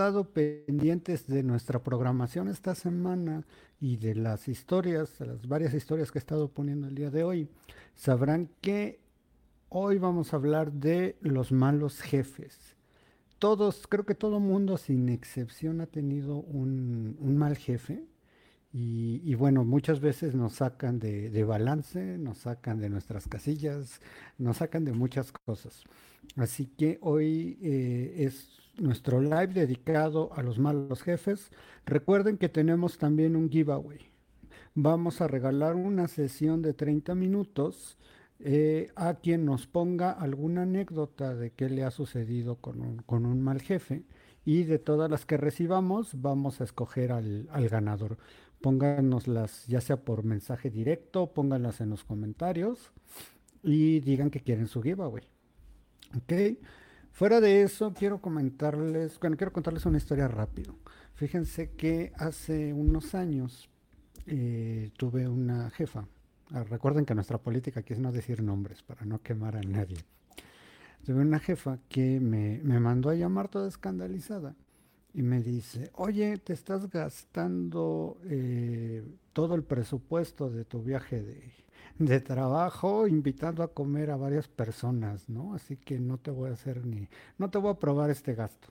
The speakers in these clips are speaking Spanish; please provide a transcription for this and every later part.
estado pendientes de nuestra programación esta semana y de las historias, de las varias historias que he estado poniendo el día de hoy, sabrán que hoy vamos a hablar de los malos jefes. Todos, creo que todo mundo sin excepción ha tenido un, un mal jefe y, bueno, muchas veces nos sacan de, balance, nos sacan de nuestras casillas, nos sacan de muchas cosas. Así que hoy eh, es nuestro live dedicado a los malos jefes. Recuerden que tenemos también un giveaway. Vamos a regalar una sesión de 30 minutos eh, a quien nos ponga alguna anécdota de qué le ha sucedido con un, con un mal jefe. Y de todas las que recibamos, vamos a escoger al, al ganador pónganoslas ya sea por mensaje directo, pónganlas en los comentarios y digan que quieren su giveaway. Ok. Fuera de eso, quiero comentarles, bueno, quiero contarles una historia rápido. Fíjense que hace unos años eh, tuve una jefa. Ah, recuerden que nuestra política aquí es no decir nombres para no quemar a nadie. Tuve una jefa que me, me mandó a llamar toda escandalizada y me dice, oye, te estás gastando eh, todo el presupuesto de tu viaje de, de, trabajo invitando a comer a varias personas, ¿no? Así que no te voy a hacer ni, no te voy a aprobar este gasto.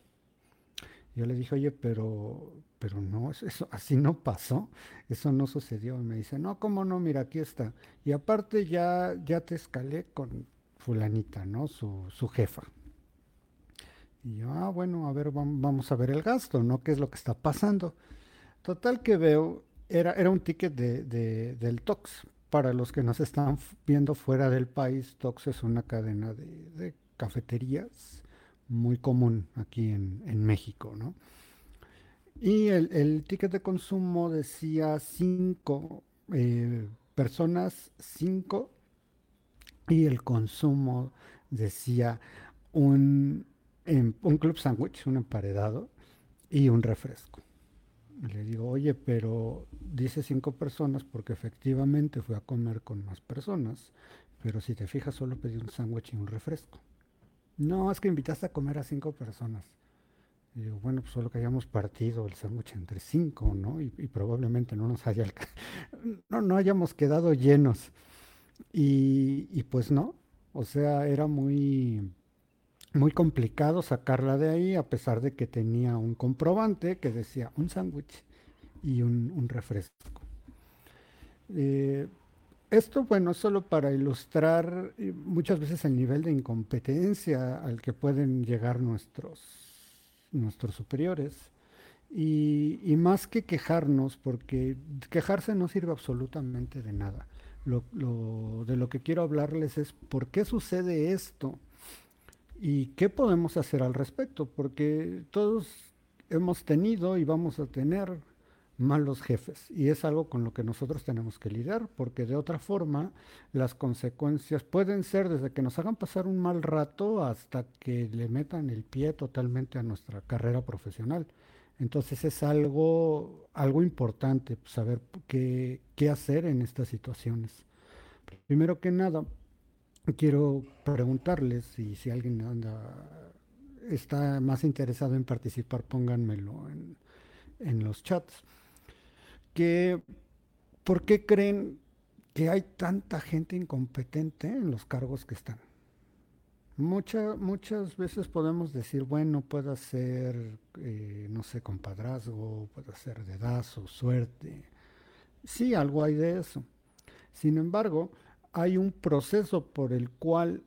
Yo le dije, oye, pero, pero no, eso así no pasó, eso no sucedió. Me dice, no, ¿cómo no? Mira, aquí está. Y aparte ya, ya te escalé con fulanita, ¿no? Su, su jefa. Y yo, ah, bueno, a ver, vamos a ver el gasto, ¿no? ¿Qué es lo que está pasando? Total que veo, era, era un ticket de, del TOX. Para los que nos están viendo fuera del país, TOX es una cadena de, cafeterías muy común aquí en, México, ¿no? Y el, ticket de consumo decía cinco eh, personas, cinco, y el consumo decía un un club sándwich, un emparedado y un refresco. Le digo, oye, pero dice cinco personas porque efectivamente fui a comer con más personas, pero si te fijas solo pedí un sándwich y un refresco. No, es que invitaste a comer a cinco personas. Y digo, bueno, pues solo que hayamos partido el sándwich entre cinco, ¿no? Y, probablemente no nos haya, no, no hayamos quedado llenos. Y, y pues no, o sea, era muy, muy complicado sacarla de ahí, a pesar de que tenía un comprobante que decía un sándwich y un, refresco. Eh, esto, bueno, solo para ilustrar eh, muchas veces el nivel de incompetencia al que pueden llegar nuestros, nuestros superiores. Y, más que quejarnos, porque quejarse no sirve absolutamente de nada. de lo que quiero hablarles es por qué sucede esto ¿Y qué podemos hacer al respecto? Porque todos hemos tenido y vamos a tener malos jefes y es algo con lo que nosotros tenemos que lidiar porque de otra forma las consecuencias pueden ser desde que nos hagan pasar un mal rato hasta que le metan el pie totalmente a nuestra carrera profesional. Entonces es algo, algo importante saber qué, qué hacer en estas situaciones. Primero que nada, quiero preguntarles y si alguien anda, está más interesado en participar, pónganmelo en, los chats. Que, ¿Por qué creen que hay tanta gente incompetente en los cargos que están? muchas veces podemos decir, bueno, puede ser, eh, no sé, compadrazgo, puede ser dedazo, suerte. Sí, algo hay de eso. Sin embargo, hay un proceso por el cual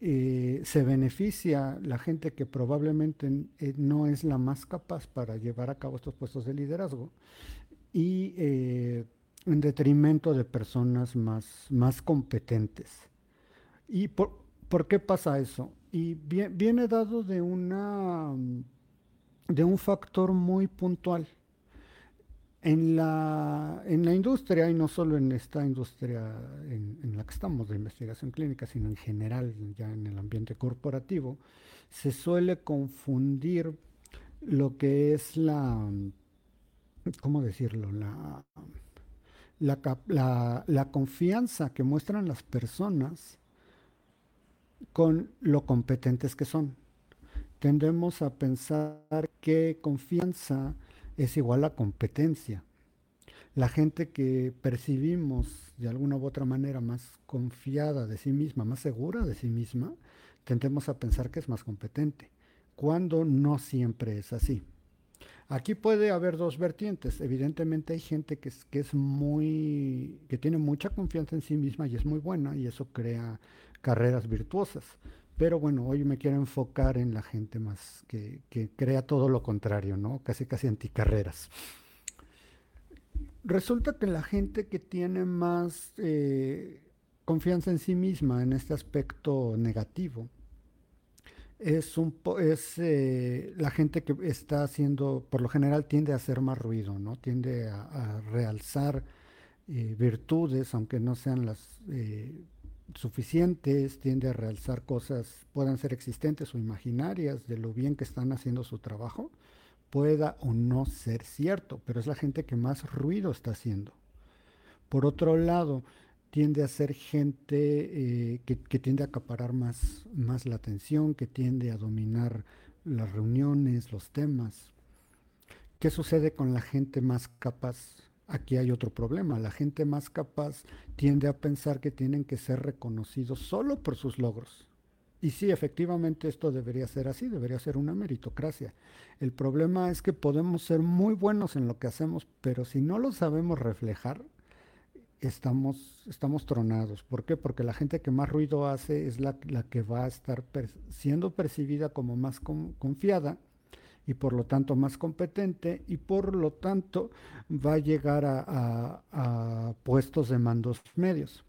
eh, se beneficia la gente que probablemente eh, no es la más capaz para llevar a cabo estos puestos de liderazgo y eh, en detrimento de personas más, más competentes. ¿Y por, qué pasa eso? Y viene dado de, una, de un factor muy puntual en la, industria, y no solo en esta industria en, la que estamos de investigación clínica, sino en general ya en el ambiente corporativo, se suele confundir lo que es la, ¿cómo decirlo? La, la, la confianza que muestran las personas con lo competentes que son. Tendemos a pensar que confianza es igual a competencia. La gente que percibimos de alguna u otra manera más confiada de sí misma, más segura de sí misma, tendemos a pensar que es más competente, cuando no siempre es así. Aquí puede haber dos vertientes. Evidentemente hay gente que es, que es muy, que tiene mucha confianza en sí misma y es muy buena y eso crea carreras virtuosas. Pero bueno, hoy me quiero enfocar en la gente más que, crea todo lo contrario, ¿no? Casi casi anticarreras. Resulta que la gente que tiene más eh, confianza en sí misma en este aspecto negativo, es, un es eh, la gente que está haciendo, por lo general tiende a hacer más ruido, ¿no? Tiende a, realzar eh, virtudes, aunque no sean las suficientes, tiende a realzar cosas, puedan ser existentes o imaginarias, de lo bien que están haciendo su trabajo, pueda o no ser cierto, pero es la gente que más ruido está haciendo. Por otro lado, tiende a ser gente eh, que, tiende a acaparar más, más la atención, que tiende a dominar las reuniones, los temas. ¿Qué sucede con la gente más capaz? Aquí hay otro problema. La gente más capaz tiende a pensar que tienen que ser reconocidos solo por sus logros. Y sí, efectivamente esto debería ser así, debería ser una meritocracia. El problema es que podemos ser muy buenos en lo que hacemos, pero si no lo sabemos reflejar, estamos, estamos tronados. ¿Por qué? Porque la gente que más ruido hace es la, que va a estar siendo percibida como más confiada y por lo tanto más competente y por lo tanto va a llegar a, puestos de mandos medios.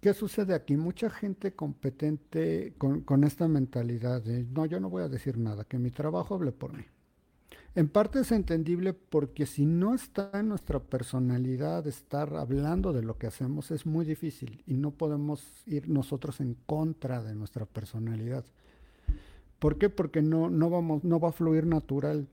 ¿Qué sucede aquí? Mucha gente competente con, con esta mentalidad de, no, yo no voy a decir nada, que mi trabajo hable por mí. En parte es entendible porque si no está en nuestra personalidad estar hablando de lo que hacemos es muy difícil y no podemos ir nosotros en contra de nuestra personalidad. ¿Por qué? Porque no, no, vamos, no va a fluir natural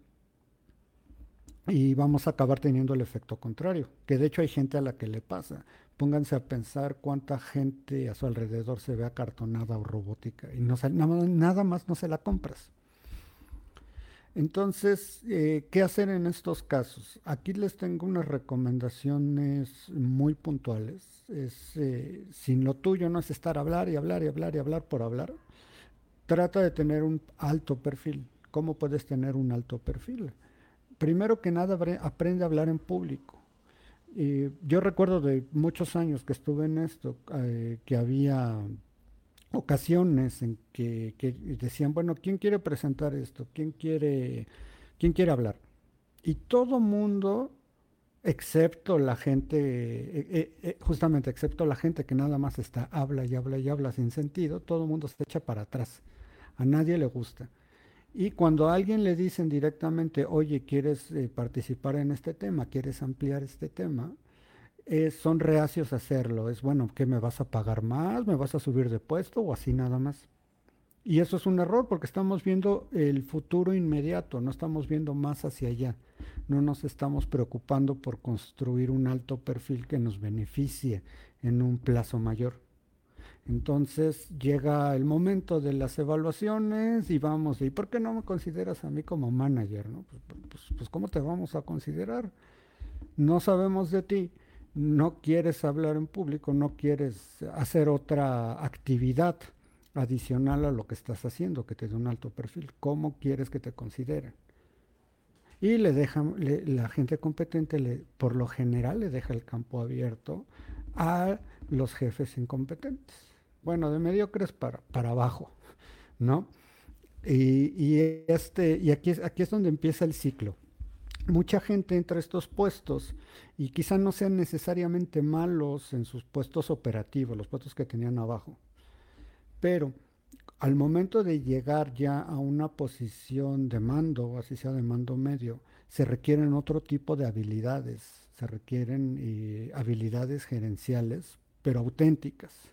y vamos a acabar teniendo el efecto contrario, que de hecho hay gente a la que le pasa. Pónganse a pensar cuánta gente a su alrededor se ve acartonada o robótica y no, nada más no se la compras. Entonces, eh, ¿qué hacer en estos casos? Aquí les tengo unas recomendaciones muy puntuales. Es, eh, sin lo tuyo no es estar a hablar y hablar y hablar y hablar por hablar. Trata de tener un alto perfil. ¿Cómo puedes tener un alto perfil? Primero que nada, aprende a hablar en público. yo recuerdo de muchos años que estuve en esto, eh, que había ocasiones en que, decían, bueno, ¿quién quiere presentar esto? ¿Quién quiere, quién quiere hablar? Y todo mundo, excepto la gente, eh, eh, justamente excepto la gente que nada más está, habla y habla y habla sin sentido, todo mundo se echa para atrás. A nadie le gusta. Y cuando a alguien le dicen directamente, oye, ¿quieres participar en este tema? ¿Quieres ampliar este tema? son reacios a hacerlo. Es bueno, ¿qué me vas a pagar más? ¿Me vas a subir de puesto o así nada más? Y eso es un error porque estamos viendo el futuro inmediato, no estamos viendo más hacia allá. No nos estamos preocupando por construir un alto perfil que nos beneficie en un plazo mayor. Entonces llega el momento de las evaluaciones y vamos, ¿y por qué no me consideras a mí como manager? No? Pues, pues, pues ¿cómo te vamos a considerar? No sabemos de ti no quieres hablar en público, no quieres hacer otra actividad adicional a lo que estás haciendo, que te dé un alto perfil. ¿Cómo quieres que te consideren? Y le dejan, la gente competente, por lo general, le deja el campo abierto a los jefes incompetentes. Bueno, de mediocres para, para abajo, ¿no? Y, este, y aquí, aquí es donde empieza el ciclo mucha gente entra a estos puestos y quizá no sean necesariamente malos en sus puestos operativos, los puestos que tenían abajo. Pero al momento de llegar ya a una posición de mando, así sea de mando medio, se requieren otro tipo de habilidades, se requieren eh, habilidades gerenciales, pero auténticas.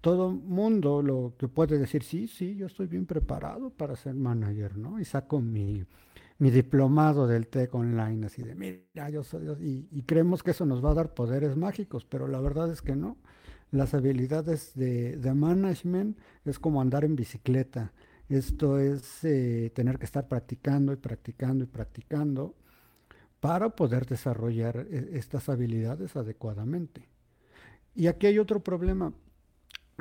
Todo mundo lo que puede decir, sí, sí, yo estoy bien preparado para ser manager, ¿no? Y saco mi mi diplomado del TEC online, así de, mira, yo soy, y, creemos que eso nos va a dar poderes mágicos, pero la verdad es que no. Las habilidades de, de management es como andar en bicicleta. Esto es eh, tener que estar practicando y practicando y practicando para poder desarrollar eh, estas habilidades adecuadamente. Y aquí hay otro problema.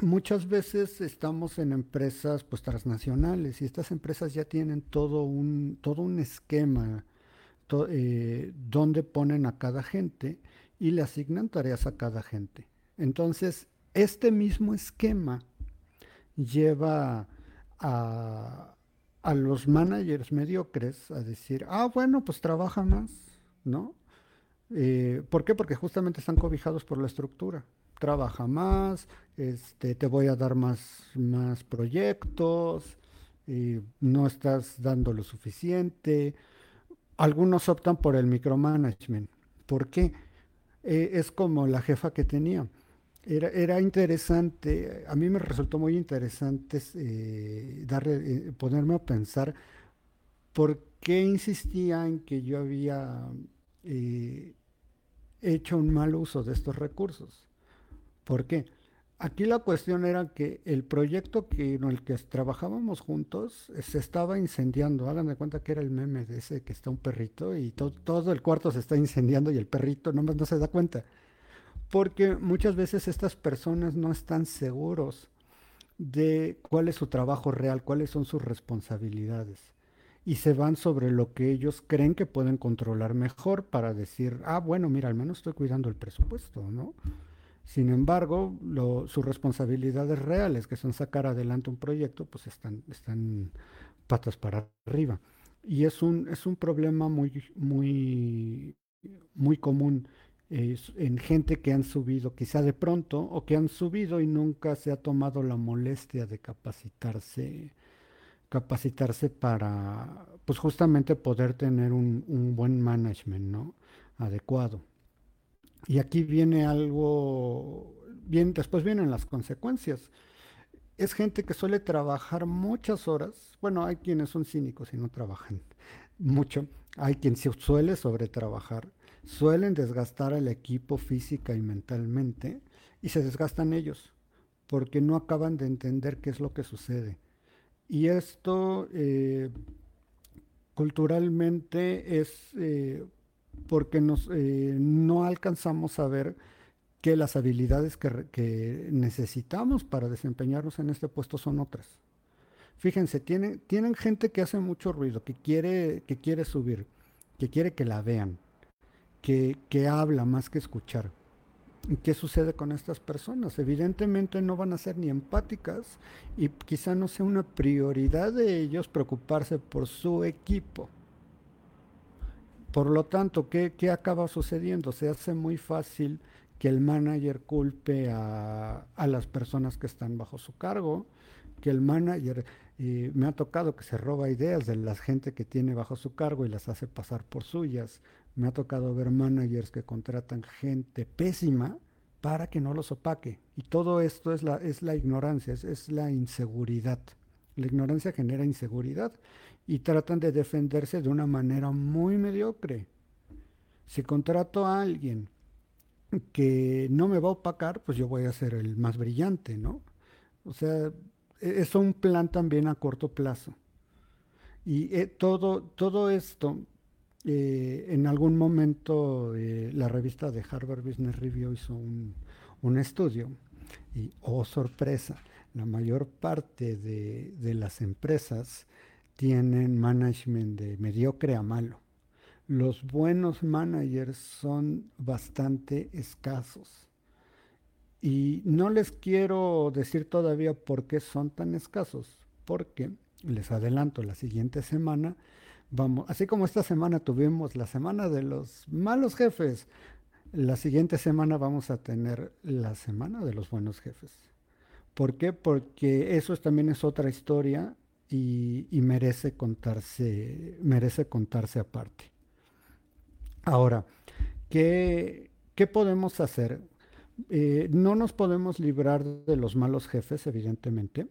Muchas veces estamos en empresas pues transnacionales y estas empresas ya tienen todo un, todo un esquema eh, donde ponen a cada gente y le asignan tareas a cada gente. Entonces, este mismo esquema lleva a, a los managers mediocres a decir, ah, bueno, pues trabaja más, ¿no? Eh, ¿Por qué? Porque justamente están cobijados por la estructura. Trabaja más, este, te voy a dar más, más proyectos, no estás dando lo suficiente. Algunos optan por el micromanagement. ¿Por qué? Eh, es como la jefa que tenía. Era, era, interesante, a mí me resultó muy interesante eh, darle, ponerme a pensar por qué insistía en que yo había eh, hecho un mal uso de estos recursos. ¿Por qué? Aquí la cuestión era que el proyecto en el que trabajábamos juntos se estaba incendiando. Hagan de cuenta que era el meme de ese que está un perrito y todo el cuarto se está incendiando y el perrito nomás no se da cuenta. Porque muchas veces estas personas no están seguros de cuál es su trabajo real, cuáles son sus responsabilidades y se van sobre lo que ellos creen que pueden controlar mejor para decir, ah, bueno, mira, al menos estoy cuidando el presupuesto, ¿no? Sin embargo, sus responsabilidades reales, que son sacar adelante un proyecto, pues están, patas para arriba. Y es un, es un problema muy, muy, muy común en gente que han subido, quizá de pronto, o que han subido y nunca se ha tomado la molestia de capacitarse capacitarse para, pues justamente poder tener un, buen management, ¿no? Adecuado. Y aquí viene algo, bien, después vienen las consecuencias. Es gente que suele trabajar muchas horas. Bueno, hay quienes son cínicos y no trabajan mucho. Hay quien suele sobretrabajar. Suelen desgastar al equipo física y mentalmente y se desgastan ellos porque no acaban de entender qué es lo que sucede y esto eh, culturalmente es eh, porque nos, eh, no alcanzamos a ver que las habilidades que, necesitamos para desempeñarnos en este puesto son otras. Fíjense, tienen, tienen gente que hace mucho ruido, que quiere, que quiere subir, que quiere que la vean, que, que habla más que escuchar. ¿Qué sucede con estas personas? Evidentemente no van a ser ni empáticas y quizá no sea una prioridad de ellos preocuparse por su equipo. Por lo tanto, ¿qué, acaba sucediendo? Se hace muy fácil que el manager culpe a, las personas que están bajo su cargo, que el manager, me ha tocado que se roba ideas de la gente que tiene bajo su cargo y las hace pasar por suyas, me ha tocado ver managers que contratan gente pésima para que no los opaque. Y todo esto es la, es la ignorancia, es, la inseguridad. La ignorancia genera inseguridad y tratan de defenderse de una manera muy mediocre. Si contrato a alguien que no me va a opacar, pues yo voy a ser el más brillante, ¿no? O sea, e, es un plan también a corto plazo. Y eh, todo, todo esto eh, en algún momento eh, la revista de Harvard Business Review hizo un, estudio y, oh sorpresa, la mayor parte de, de, las empresas tienen management de mediocre a malo. Los buenos managers son bastante escasos. Y no les quiero decir todavía por qué son tan escasos, porque les adelanto, la siguiente semana Vamos, así como esta semana tuvimos la semana de los malos jefes, la siguiente semana vamos a tener la semana de los buenos jefes. ¿Por qué? Porque eso también es otra historia y, merece contarse, merece contarse aparte. Ahora, ¿qué, podemos hacer? Eh, no nos podemos librar de los malos jefes, evidentemente.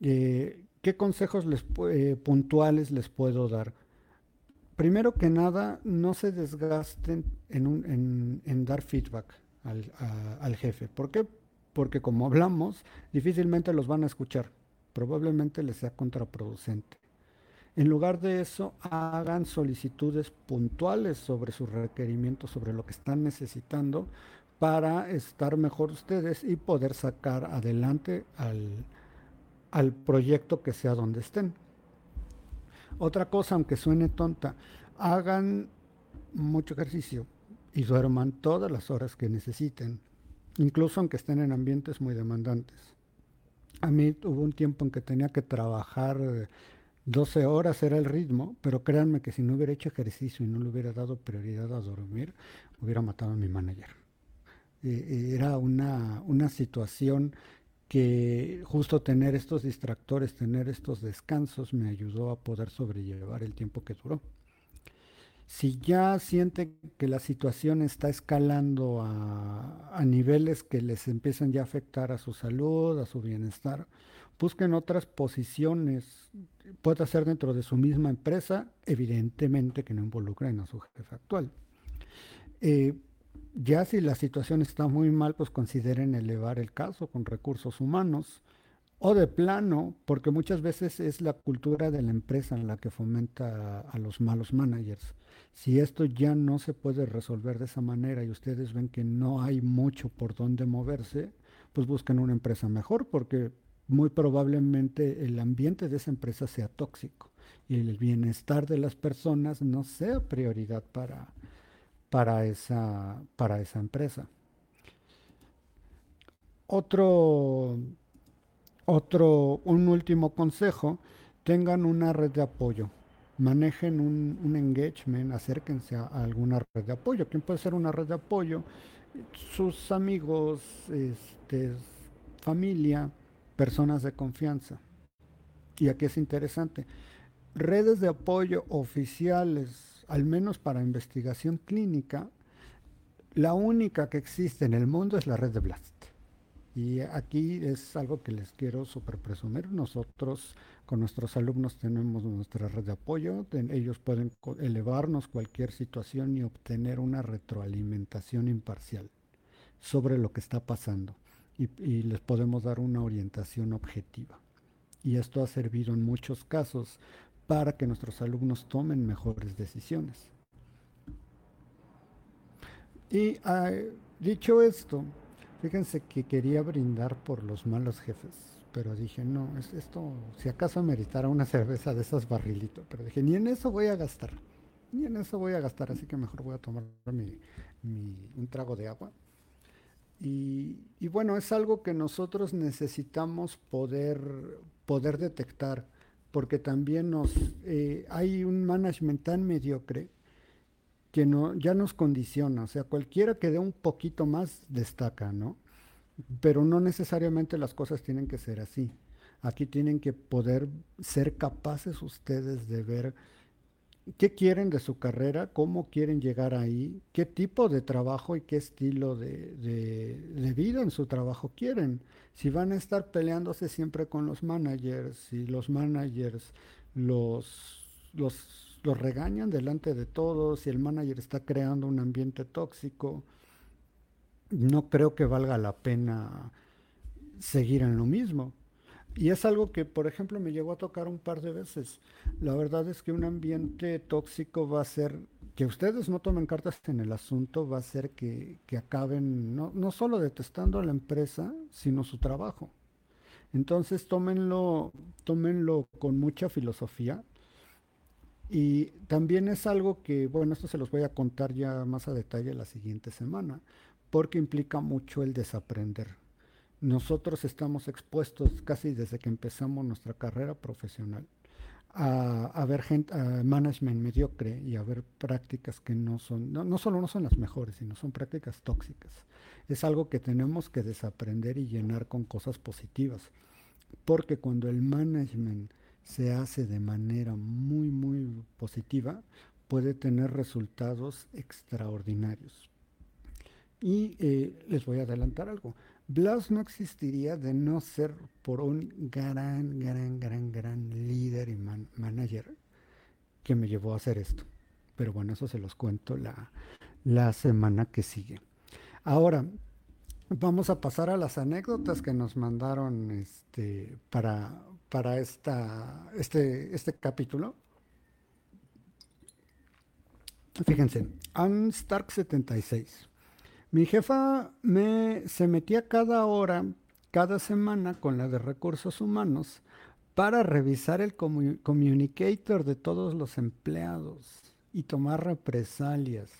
Eh, ¿Qué consejos les, eh, puntuales les puedo dar? Primero que nada, no se desgasten en, dar feedback al, jefe. ¿Por qué? Porque como hablamos, difícilmente los van a escuchar. Probablemente les sea contraproducente. En lugar de eso, hagan solicitudes puntuales sobre sus requerimientos, sobre lo que están necesitando para estar mejor ustedes y poder sacar adelante al, al proyecto que sea donde estén. Otra cosa, aunque suene tonta, hagan mucho ejercicio y duerman todas las horas que necesiten, incluso aunque estén en ambientes muy demandantes. A mí hubo un tiempo en que tenía que trabajar 12 horas, era el ritmo, pero créanme que si no hubiera hecho ejercicio y no le hubiera dado prioridad a dormir, hubiera matado a mi manager. era una, una situación que justo tener estos distractores, tener estos descansos me ayudó a poder sobrellevar el tiempo que duró. Si ya sienten que la situación está escalando a, niveles que les empiezan ya a afectar a su salud, a su bienestar, busquen otras posiciones. Puede ser dentro de su misma empresa, evidentemente que no involucren a su jefe actual. Eh, ya si la situación está muy mal, pues consideren elevar el caso con recursos humanos o de plano, porque muchas veces es la cultura de la empresa en la que fomenta a los malos managers. Si esto ya no se puede resolver de esa manera y ustedes ven que no hay mucho por dónde moverse, pues busquen una empresa mejor, porque muy probablemente el ambiente de esa empresa sea tóxico y el bienestar de las personas no sea prioridad para, para esa, para esa empresa. Otro, otro, un último consejo, tengan una red de apoyo. Manejen un, engagement, acérquense a, alguna red de apoyo. ¿Quién puede ser una red de apoyo? Sus amigos, este, familia, personas de confianza. Y aquí es interesante. Redes de apoyo oficiales al menos para investigación clínica, la única que existe en el mundo es la red de BLAST. Y aquí es algo que les quiero super presumir. Nosotros con nuestros alumnos tenemos nuestra red de apoyo. Ellos pueden elevarnos cualquier situación y obtener una retroalimentación imparcial sobre lo que está pasando. Y, les podemos dar una orientación objetiva. Y esto ha servido en muchos casos para que nuestros alumnos tomen mejores decisiones. Y ah, dicho esto, fíjense que quería brindar por los malos jefes, pero dije, no, esto, si acaso meritara una cerveza de esas barrilitos, pero dije, ni en eso voy a gastar, ni en eso voy a gastar, así que mejor voy a tomar un trago de agua. Y, y, bueno, es algo que nosotros necesitamos poder, poder detectar porque también nos eh, hay un management tan mediocre que no, ya nos condiciona, o sea, cualquiera que dé un poquito más destaca, ¿no? Pero no necesariamente las cosas tienen que ser así. Aquí tienen que poder ser capaces ustedes de ver qué quieren de su carrera, cómo quieren llegar ahí, qué tipo de trabajo y qué estilo de, vida en su trabajo quieren. Si van a estar peleándose siempre con los managers, si los managers los, los, los regañan delante de todos, si el manager está creando un ambiente tóxico, no creo que valga la pena seguir en lo mismo. Y es algo que, por ejemplo, me llegó a tocar un par de veces. La verdad es que un ambiente tóxico va a ser, que ustedes no tomen cartas en el asunto, va a ser que, acaben no, no, solo detestando a la empresa, sino su trabajo. Entonces tómenlo, tómenlo con mucha filosofía. Y también es algo que, bueno, esto se los voy a contar ya más a detalle la siguiente semana, porque implica mucho el desaprender nosotros estamos expuestos casi desde que empezamos nuestra carrera profesional a, ver gente, a management mediocre y a ver prácticas que no son, no, no, solo no son las mejores, sino son prácticas tóxicas. Es algo que tenemos que desaprender y llenar con cosas positivas. Porque cuando el management se hace de manera muy, muy positiva, puede tener resultados extraordinarios. Y eh, les voy a adelantar algo. Blas no existiría de no ser por un gran, gran, gran, gran líder y manager que me llevó a hacer esto. Pero bueno, eso se los cuento la, la semana que sigue. Ahora, vamos a pasar a las anécdotas que nos mandaron este, para, para este, este capítulo. Fíjense, Ann Stark 76. Mi jefa me, se metía cada hora, cada semana con la de recursos humanos para revisar el communicator de todos los empleados y tomar represalias.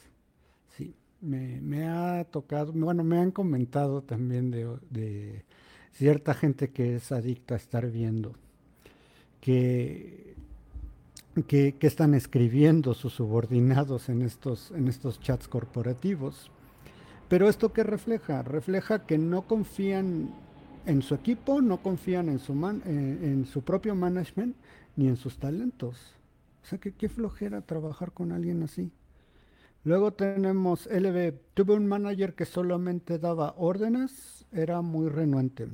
Sí, me, ha tocado, bueno, me han comentado también de, cierta gente que es adicta a estar viendo, que, que, que, están escribiendo sus subordinados en estos, en estos chats corporativos pero esto qué refleja? Refleja que no confían en su equipo, no confían en su, eh, en su propio management ni en sus talentos. O sea, que qué flojera trabajar con alguien así. Luego tenemos LB. Tuve un manager que solamente daba órdenes, era muy renuente.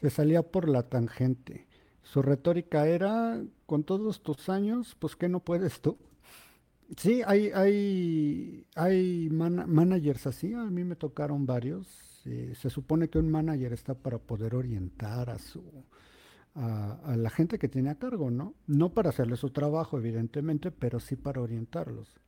Se salía por la tangente. Su retórica era, con todos tus años, pues ¿qué no puedes tú? Sí, hay, hay, hay managers así, a mí me tocaron varios. Eh, se supone que un manager está para poder orientar a su a, la gente que tiene a cargo, ¿no? No para hacerle su trabajo, evidentemente, pero sí para orientarlos.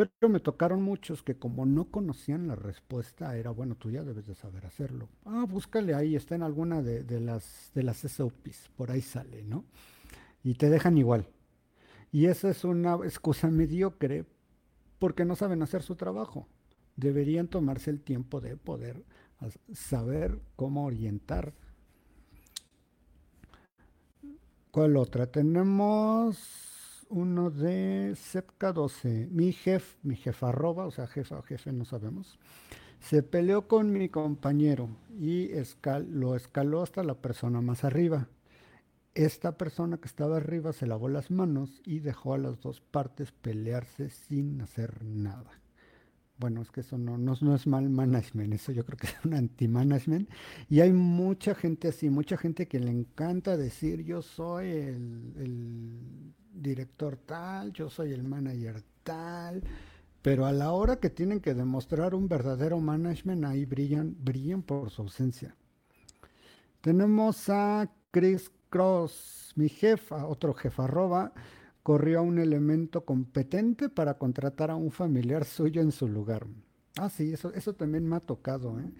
Pero me tocaron muchos que como no conocían la respuesta, era bueno, tú ya debes de saber hacerlo. Ah, búscale ahí, está en alguna de, de las de las SOPs, por ahí sale, ¿no? Y te dejan igual. Y esa es una excusa mediocre porque no saben hacer su trabajo. Deberían tomarse el tiempo de poder saber cómo orientar. ¿Cuál otra? Tenemos uno de Sepka 12. Mi jefe, mi jefa arroba, o sea, jefa o jefe, no sabemos. Se peleó con mi compañero y lo escaló hasta la persona más arriba. Esta persona que estaba arriba se lavó las manos y dejó a las dos partes pelearse sin hacer nada. Bueno, es que eso no, no, es mal management, eso yo creo que es un anti-management. Y hay mucha gente así, mucha gente que le encanta decir yo soy el director tal, yo soy el manager tal, pero a la hora que tienen que demostrar un verdadero management, ahí brillan, brillan por su ausencia. Tenemos a Chris Cross, mi jefa, otro jefa arroba, corrió a un elemento competente para contratar a un familiar suyo en su lugar. Ah, sí, eso, eso también me ha tocado. ¿eh?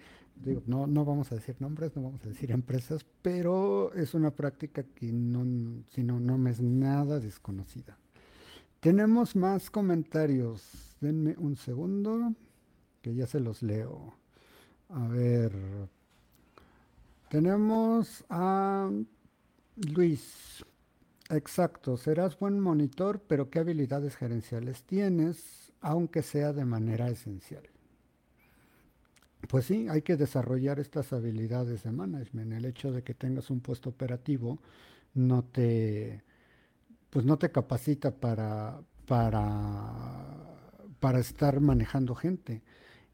No, no vamos a decir nombres, no vamos a decir empresas, pero es una práctica que si no, no me es nada desconocida. Tenemos más comentarios. Denme un segundo, que ya se los leo. A ver. Tenemos a Luis, exacto, serás buen monitor, pero ¿qué habilidades gerenciales tienes, aunque sea de manera esencial? Pues sí, hay que desarrollar estas habilidades de management. El hecho de que tengas un puesto operativo no te, pues no te capacita para, para, para estar manejando gente.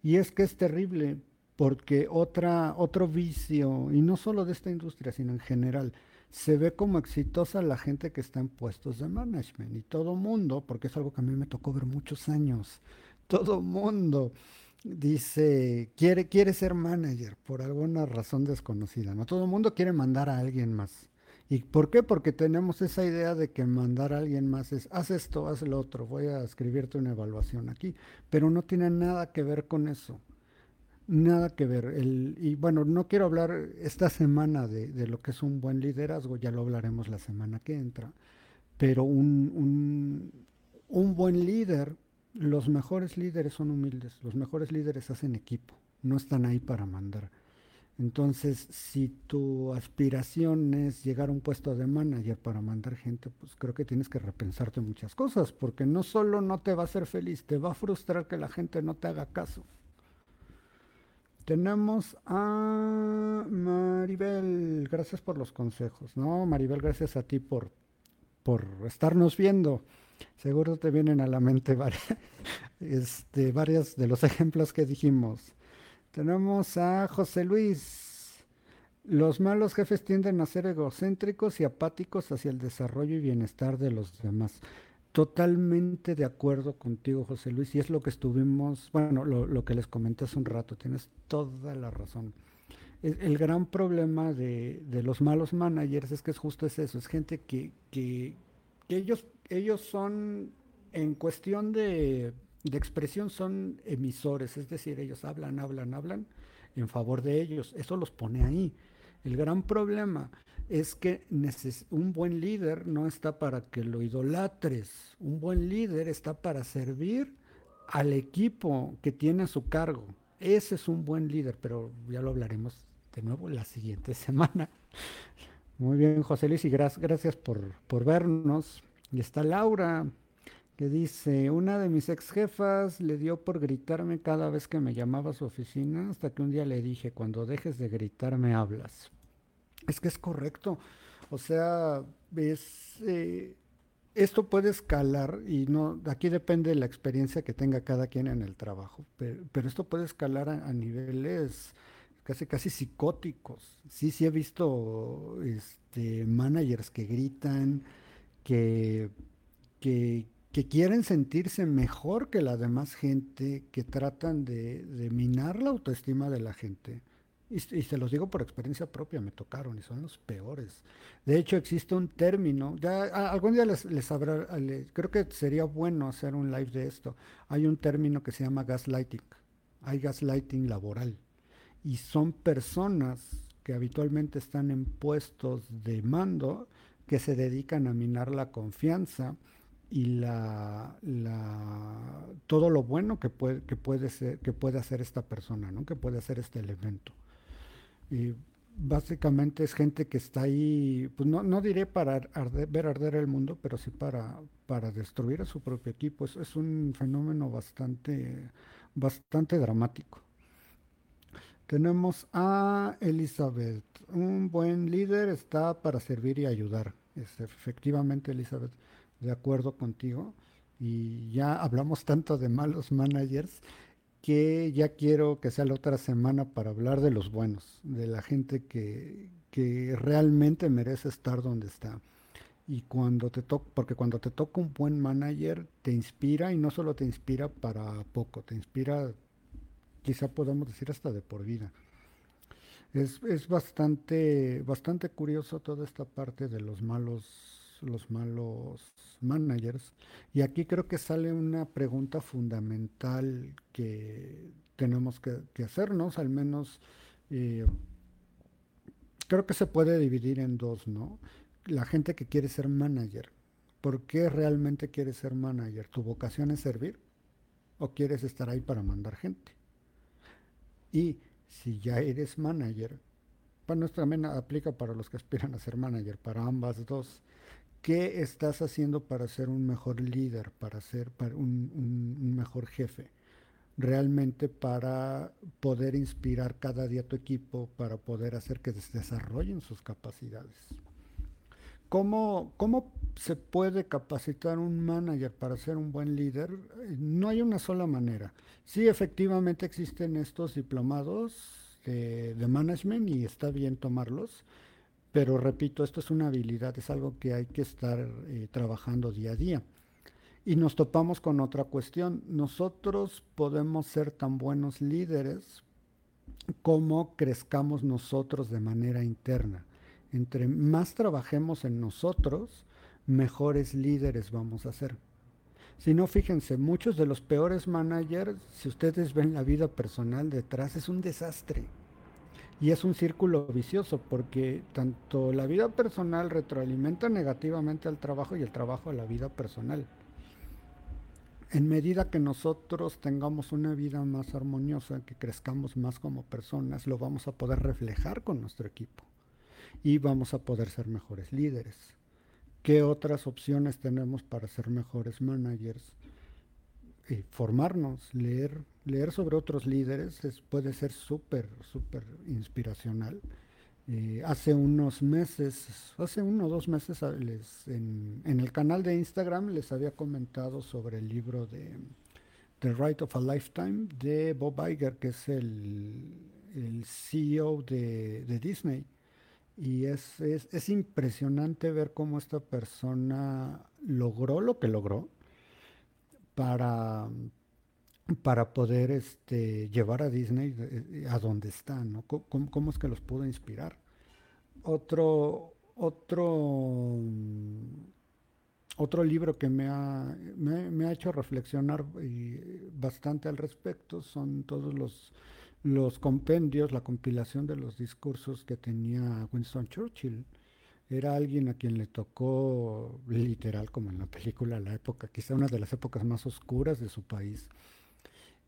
Y es que es terrible, porque otra, otro vicio, y no solo de esta industria, sino en general, se ve como exitosa la gente que está en puestos de management y todo mundo, porque es algo que a mí me tocó ver muchos años, todo mundo dice, quiere, quiere ser manager por alguna razón desconocida, ¿no? Todo mundo quiere mandar a alguien más. ¿Y por qué? Porque tenemos esa idea de que mandar a alguien más es, haz esto, haz lo otro, voy a escribirte una evaluación aquí, pero no tiene nada que ver con eso. Nada que ver. El, y bueno, no quiero hablar esta semana de, lo que es un buen liderazgo, ya lo hablaremos la semana que entra, pero un, un, un buen líder, los mejores líderes son humildes, los mejores líderes hacen equipo, no están ahí para mandar. Entonces, si tu aspiración es llegar a un puesto de manager para mandar gente, pues creo que tienes que repensarte muchas cosas, porque no solo no te va a hacer feliz, te va a frustrar que la gente no te haga caso. Tenemos a Maribel, gracias por los consejos. No, Maribel, gracias a ti por, por estarnos viendo. Seguro te vienen a la mente este, varias de los ejemplos que dijimos. Tenemos a José Luis. Los malos jefes tienden a ser egocéntricos y apáticos hacia el desarrollo y bienestar de los demás. Totalmente de acuerdo contigo, José Luis, y es lo que estuvimos, bueno, lo, que les comenté hace un rato, tienes toda la razón. el gran problema de, los malos managers es que es justo eso, es gente que, ellos, ellos son, en cuestión de, de, expresión, son emisores, es decir, ellos hablan, hablan, hablan en favor de ellos, eso los pone ahí. El gran problema es que un buen líder no está para que lo idolatres, un buen líder está para servir al equipo que tiene a su cargo. Ese es un buen líder, pero ya lo hablaremos de nuevo la siguiente semana. Muy bien, José Luis, y gracias por, por vernos. Y está Laura, que dice, una de mis ex jefas le dio por gritarme cada vez que me llamaba a su oficina, hasta que un día le dije, cuando dejes de gritar me hablas. Es que es correcto. O sea, es, eh, esto puede escalar y no, aquí depende de la experiencia que tenga cada quien en el trabajo, pero, esto puede escalar a, niveles casi casi psicóticos. Sí, sí he visto este, managers que gritan, que, que, quieren sentirse mejor que la demás gente, que tratan de, de minar la autoestima de la gente. Y, se los digo por experiencia propia, me tocaron y son los peores. De hecho, existe un término, ya algún día les, les habrá, creo que sería bueno hacer un live de esto. Hay un término que se llama gaslighting, hay gaslighting laboral. Y son personas que habitualmente están en puestos de mando que se dedican a minar la confianza y la, todo lo bueno que puede, que puede, ser, que puede hacer esta persona, ¿no? que puede hacer este elemento. Y básicamente es gente que está ahí, pues no, no diré para ver arder el mundo, pero sí para, para destruir a su propio equipo. Es, es un fenómeno bastante, bastante dramático. Tenemos a Elizabeth. Un buen líder está para servir y ayudar. Es efectivamente, Elizabeth, de acuerdo contigo. Y ya hablamos tanto de malos managers que ya quiero que sea la otra semana para hablar de los buenos, de la gente que, realmente merece estar donde está. Y cuando te toca, porque cuando te toca un buen manager, te inspira y no solo te inspira para poco, te inspira, quizá podamos decir hasta de por vida. Es, es bastante, bastante curioso toda esta parte de los malos los malos managers. Y aquí creo que sale una pregunta fundamental que tenemos que, hacernos, al menos eh, creo que se puede dividir en dos, ¿no? La gente que quiere ser manager. ¿Por qué realmente quieres ser manager? ¿Tu vocación es servir? ¿O quieres estar ahí para mandar gente? Y si ya eres manager, bueno, esto también aplica para los que aspiran a ser manager, para ambas dos. ¿Qué estás haciendo para ser un mejor líder, para ser un, mejor jefe? Realmente para poder inspirar cada día a tu equipo, para poder hacer que desarrollen sus capacidades. ¿Cómo, ¿Cómo, se puede capacitar un manager para ser un buen líder? No hay una sola manera. Sí, efectivamente existen estos diplomados de management y está bien tomarlos, pero repito, esto es una habilidad, es algo que hay que estar eh, trabajando día a día. Y nos topamos con otra cuestión. Nosotros podemos ser tan buenos líderes como crezcamos nosotros de manera interna. Entre más trabajemos en nosotros, mejores líderes vamos a ser. Si no, fíjense, muchos de los peores managers, si ustedes ven la vida personal detrás, es un desastre. Y es un círculo vicioso porque tanto la vida personal retroalimenta negativamente al trabajo y el trabajo a la vida personal. En medida que nosotros tengamos una vida más armoniosa, que crezcamos más como personas, lo vamos a poder reflejar con nuestro equipo y vamos a poder ser mejores líderes. ¿Qué otras opciones tenemos para ser mejores managers? Formarnos, leer, leer sobre otros líderes puede ser súper, súper inspiracional. Eh, hace unos meses, hace uno o dos meses ah, en, el canal de Instagram les había comentado sobre el libro de The Right of a Lifetime de Bob Iger, que es el, CEO de, Disney. Y es, es impresionante ver cómo esta persona logró lo que logró para para poder este, llevar a Disney eh, a donde está, ¿no? ¿Cómo, es que los pudo inspirar? Otro, otro, otro libro que me ha, me, ha hecho reflexionar bastante al respecto son todos los, los compendios, la compilación de los discursos que tenía Winston Churchill. Era alguien a quien le tocó, literal, como en la película, la época, quizá una de las épocas más oscuras de su país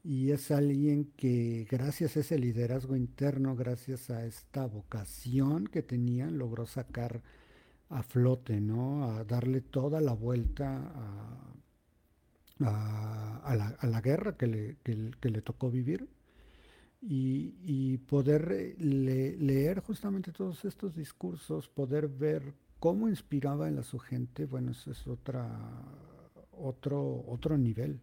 y es alguien que gracias a ese liderazgo interno, gracias a esta vocación que tenía, logró sacar a flote, ¿no? A darle toda la vuelta a, la, guerra que le, le, tocó vivir y, poder eh, leer justamente todos estos discursos, poder ver cómo inspiraba en la su gente, bueno, eso es otra, otro, otro nivel.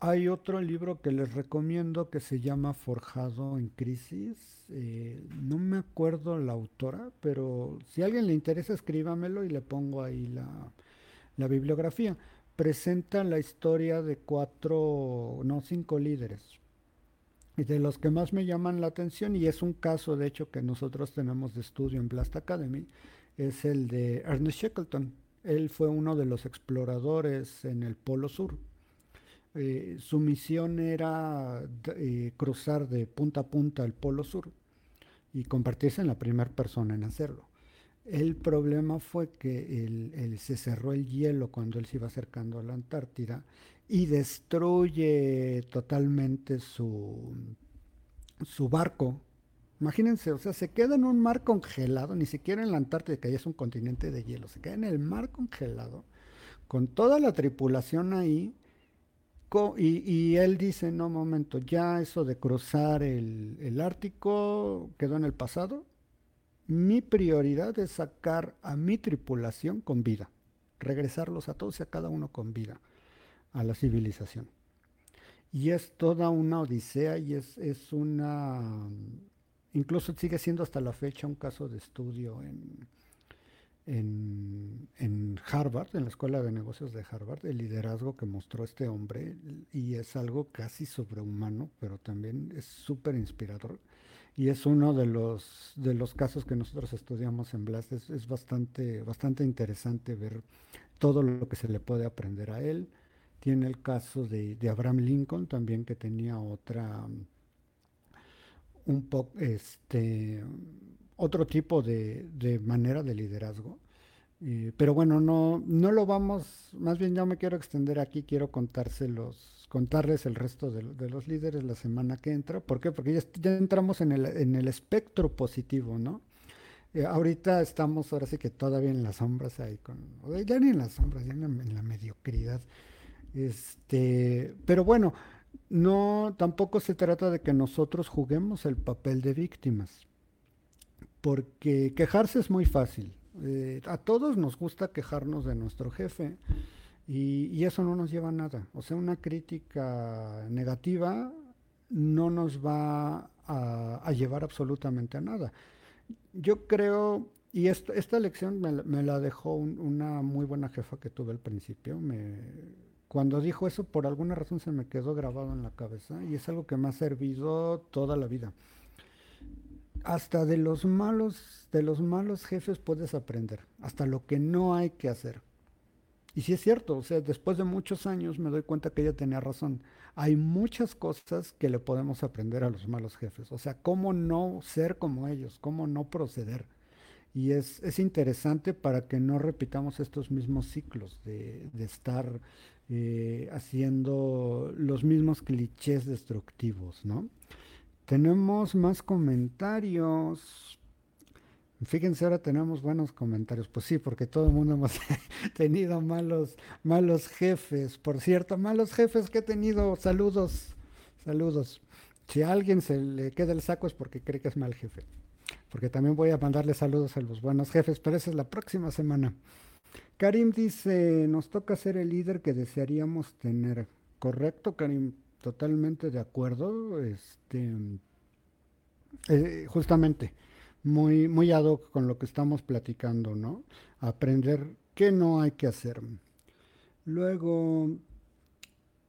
Hay otro libro que les recomiendo que se llama Forjado en Crisis. Eh, no me acuerdo la autora, pero si a alguien le interesa, escríbamelo y le pongo ahí la, bibliografía. Presenta la historia de cuatro, no, cinco líderes. De los que más me llaman la atención, y es un caso de hecho que nosotros tenemos de estudio en Blast Academy, es el de Ernest Shackleton. Él fue uno de los exploradores en el Polo Sur eh, su misión era eh, cruzar de punta a punta el Polo Sur y convertirse en la primera persona en hacerlo. El problema fue que se cerró el hielo cuando él se iba acercando a la Antártida y destruye totalmente su, su barco. Imagínense, o sea, se queda en un mar congelado, ni siquiera en la Antártida, que ya es un continente de hielo, se queda en el mar congelado, con toda la tripulación ahí, y, él dice, no, momento, ya eso de cruzar el, Ártico quedó en el pasado. Mi prioridad es sacar a mi tripulación con vida, regresarlos a todos y a cada uno con vida a la civilización. Y es toda una odisea y es, es una, incluso sigue siendo hasta la fecha un caso de estudio en, en, Harvard, en la Escuela de Negocios de Harvard, el liderazgo que mostró este hombre y es algo casi sobrehumano, pero también es súper inspirador. Y es uno de los, de los casos que nosotros estudiamos en Blast. Es, bastante, bastante interesante ver todo lo que se le puede aprender a él. Tiene el caso de, Abraham Lincoln también, que tenía otra, un poco, este, otro tipo de, manera de liderazgo. pero bueno, no, no lo vamos, más bien ya me quiero extender aquí, quiero contárselos, contarles el resto de, los líderes la semana que entra. ¿Por qué? Porque ya, entramos en el, en el, espectro positivo, ¿no? Eh, ahorita estamos ahora sí que todavía en las sombras ahí, con, ya ni en las sombras, ya en la mediocridad. Este, pero bueno, no, tampoco se trata de que nosotros juguemos el papel de víctimas porque quejarse es muy fácil. Eh, a todos nos gusta quejarnos de nuestro jefe y, eso no nos lleva a nada. O sea, una crítica negativa no nos va a, llevar absolutamente a nada. Yo creo, y esta, lección me, la dejó una muy buena jefa que tuve al principio. Cuando dijo eso, por alguna razón se me quedó grabado en la cabeza y es algo que me ha servido toda la vida hasta de los malos, de los malos jefes puedes aprender, hasta lo que no hay que hacer. Y sí es cierto, o sea, después de muchos años me doy cuenta que ella tenía razón. Hay muchas cosas que le podemos aprender a los malos jefes. O sea, cómo no ser como ellos, cómo no proceder. Y es, es interesante para que no repitamos estos mismos ciclos de, estar eh, haciendo los mismos clichés destructivos, ¿no? Tenemos más comentarios. Fíjense, ahora tenemos buenos comentarios. Pues sí, porque todo el mundo hemos tenido malos, malos jefes. Por cierto, malos jefes que he tenido. Saludos, saludos. Si a alguien se le queda el saco es porque cree que es mal jefe. Porque también voy a mandarle saludos a los buenos jefes, pero esa es la próxima semana. Karim dice, nos toca ser el líder que desearíamos tener. ¿Correcto, Karim? totalmente de acuerdo. Este, eh, justamente, muy, muy ad hoc con lo que estamos platicando, ¿no? Aprender qué no hay que hacer. Luego,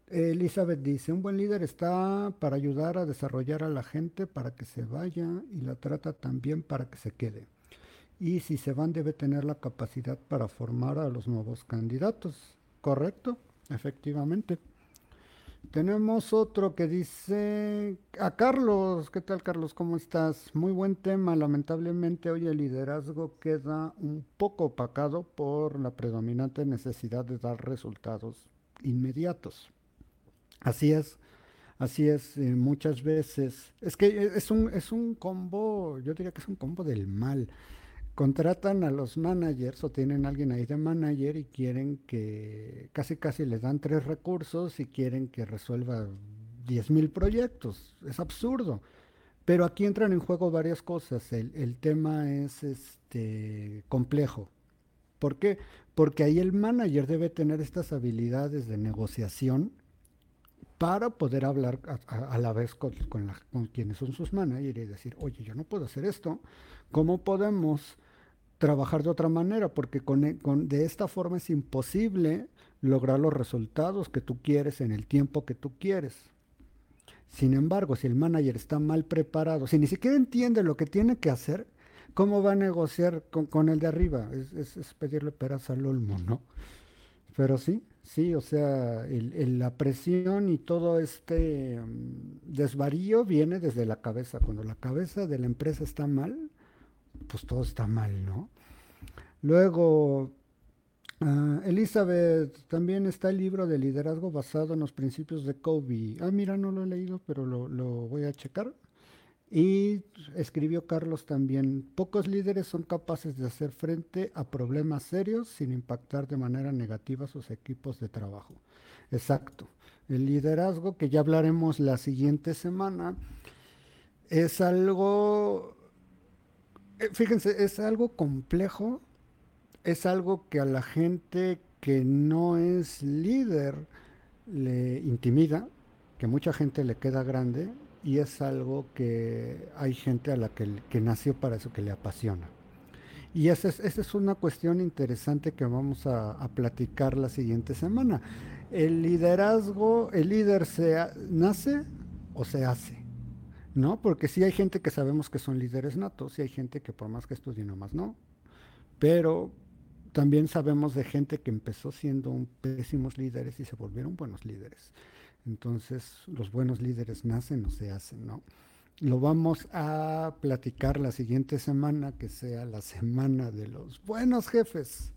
Elizabeth dice, un buen líder está para ayudar a desarrollar a la gente para que se vaya y la trata también para que se quede. Y si se van debe tener la capacidad para formar a los nuevos candidatos. ¿Correcto? Efectivamente. Tenemos otro que dice a Carlos, ¿qué tal Carlos? ¿Cómo estás? Muy buen tema. Lamentablemente hoy el liderazgo queda un poco opacado por la predominante necesidad de dar resultados inmediatos. Así es, así es, eh, muchas veces. Es que eh, es un, es un combo, yo diría que es un combo del mal. Contratan a los managers o tienen a alguien ahí de manager y quieren que casi casi les dan tres recursos y quieren que resuelva 10 mil proyectos. Es absurdo. Pero aquí entran en juego varias cosas. El, el tema es este complejo. ¿Por qué? Porque ahí el manager debe tener estas habilidades de negociación para poder hablar a, la vez con, quienes son sus managers y decir, oye, yo no puedo hacer esto, ¿cómo podemos trabajar de otra manera? Porque con, con, de esta forma es imposible lograr los resultados que tú quieres en el tiempo que tú quieres. Sin embargo, si el manager está mal preparado, si ni siquiera entiende lo que tiene que hacer, ¿cómo va a negociar con, el de arriba? Es, es pedirle peras al olmo, ¿no? Pero sí, Sí, o sea, la presión y todo este mm, desvarío viene desde la cabeza. Cuando la cabeza de la empresa está mal, pues todo está mal, ¿no? Luego, uh, Elizabeth, también está el libro de liderazgo basado en los principios de Kobe. Ah, mira, no lo he leído, pero lo, voy a checar. Y escribió Carlos también, pocos líderes son capaces de hacer frente a problemas serios sin impactar de manera negativa a sus equipos de trabajo. Exacto. El liderazgo, que ya hablaremos la siguiente semana, es algo, fíjense, es algo complejo, es algo que a la gente que no es líder le intimida, que mucha gente le queda grande, y es algo que hay gente a la que, nació para eso, que le apasiona. Y esa es, una cuestión interesante que vamos a, platicar la siguiente semana. El liderazgo, el líder se nace o se hace, ¿no? Porque sí hay gente que sabemos que son líderes natos y hay gente que por más que estudie nomás no. Pero también sabemos de gente que empezó siendo pésimos líderes y se volvieron buenos líderes. Entonces, los buenos líderes nacen o se hacen, ¿no? Lo vamos a platicar la siguiente semana, que sea la semana de los buenos jefes,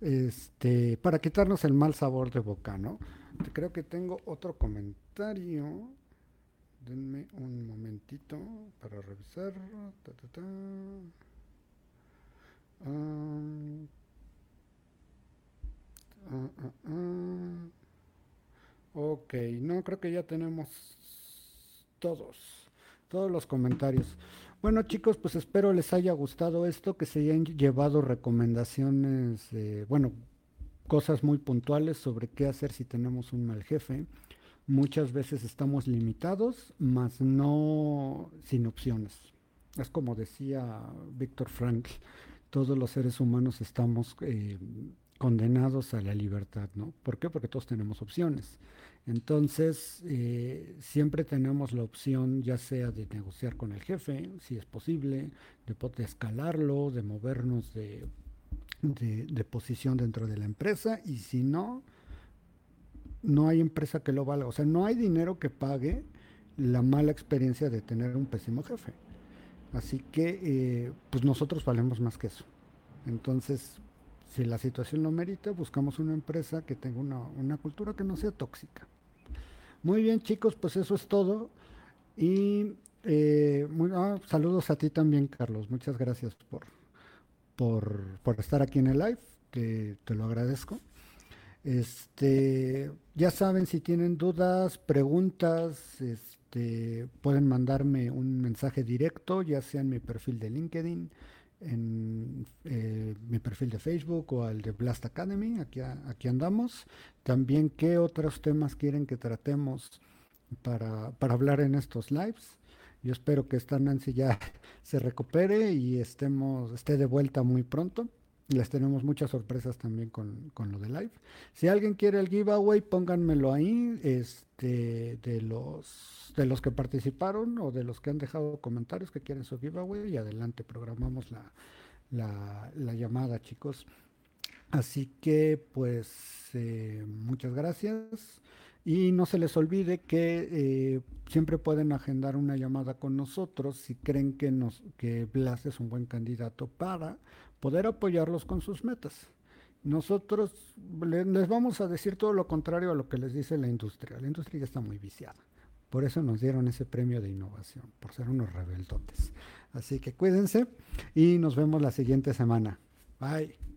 este, para quitarnos el mal sabor de boca, ¿no? Creo que tengo otro comentario. Denme un momentito para revisar. Ah, ah, ah, Ok, no, creo que ya tenemos todos, todos los comentarios. Bueno chicos, pues espero les haya gustado esto, que se hayan llevado recomendaciones, bueno, cosas muy puntuales sobre qué hacer si tenemos un mal jefe. Muchas veces estamos limitados, mas no sin opciones. Es como decía Víctor Frank, todos los seres humanos estamos eh, condenados a la libertad, ¿no? ¿Por qué? Porque todos tenemos opciones. Entonces, eh, siempre tenemos la opción ya sea de negociar con el jefe, si es posible, de, escalarlo, de movernos de, de, posición dentro de la empresa y si no, no hay empresa que lo valga. O sea, no hay dinero que pague la mala experiencia de tener un pésimo jefe. Así que, eh, pues nosotros valemos más que eso. Entonces, si la situación lo merita, buscamos una empresa que tenga una, una cultura que no sea tóxica. Muy bien, chicos, pues eso es todo. Y eh, ah, saludos a ti también, Carlos. Muchas gracias por, por, estar aquí en el live, que te lo agradezco. Este, ya saben, si tienen dudas, preguntas, este, pueden mandarme un mensaje directo, ya sea en mi perfil de LinkedIn, en eh, mi perfil de Facebook o al de Blast Academy, aquí, aquí andamos. También qué otros temas quieren que tratemos para, para hablar en estos lives. Yo espero que esta Nancy ya se recupere y estemos, esté de vuelta muy pronto. Les tenemos muchas sorpresas también con, lo de live. Si alguien quiere el giveaway, pónganmelo ahí, este, de los de los que participaron o de los que han dejado comentarios que quieren su giveaway y adelante programamos la, la, llamada, chicos. Así que, pues, eh, muchas gracias. Y no se les olvide que eh, siempre pueden agendar una llamada con nosotros si creen que, nos, que Blas es un buen candidato para poder apoyarlos con sus metas. Nosotros les vamos a decir todo lo contrario a lo que les dice la industria. La industria ya está muy viciada. Por eso nos dieron ese premio de innovación, por ser unos rebeldotes. Así que cuídense y nos vemos la siguiente semana. Bye.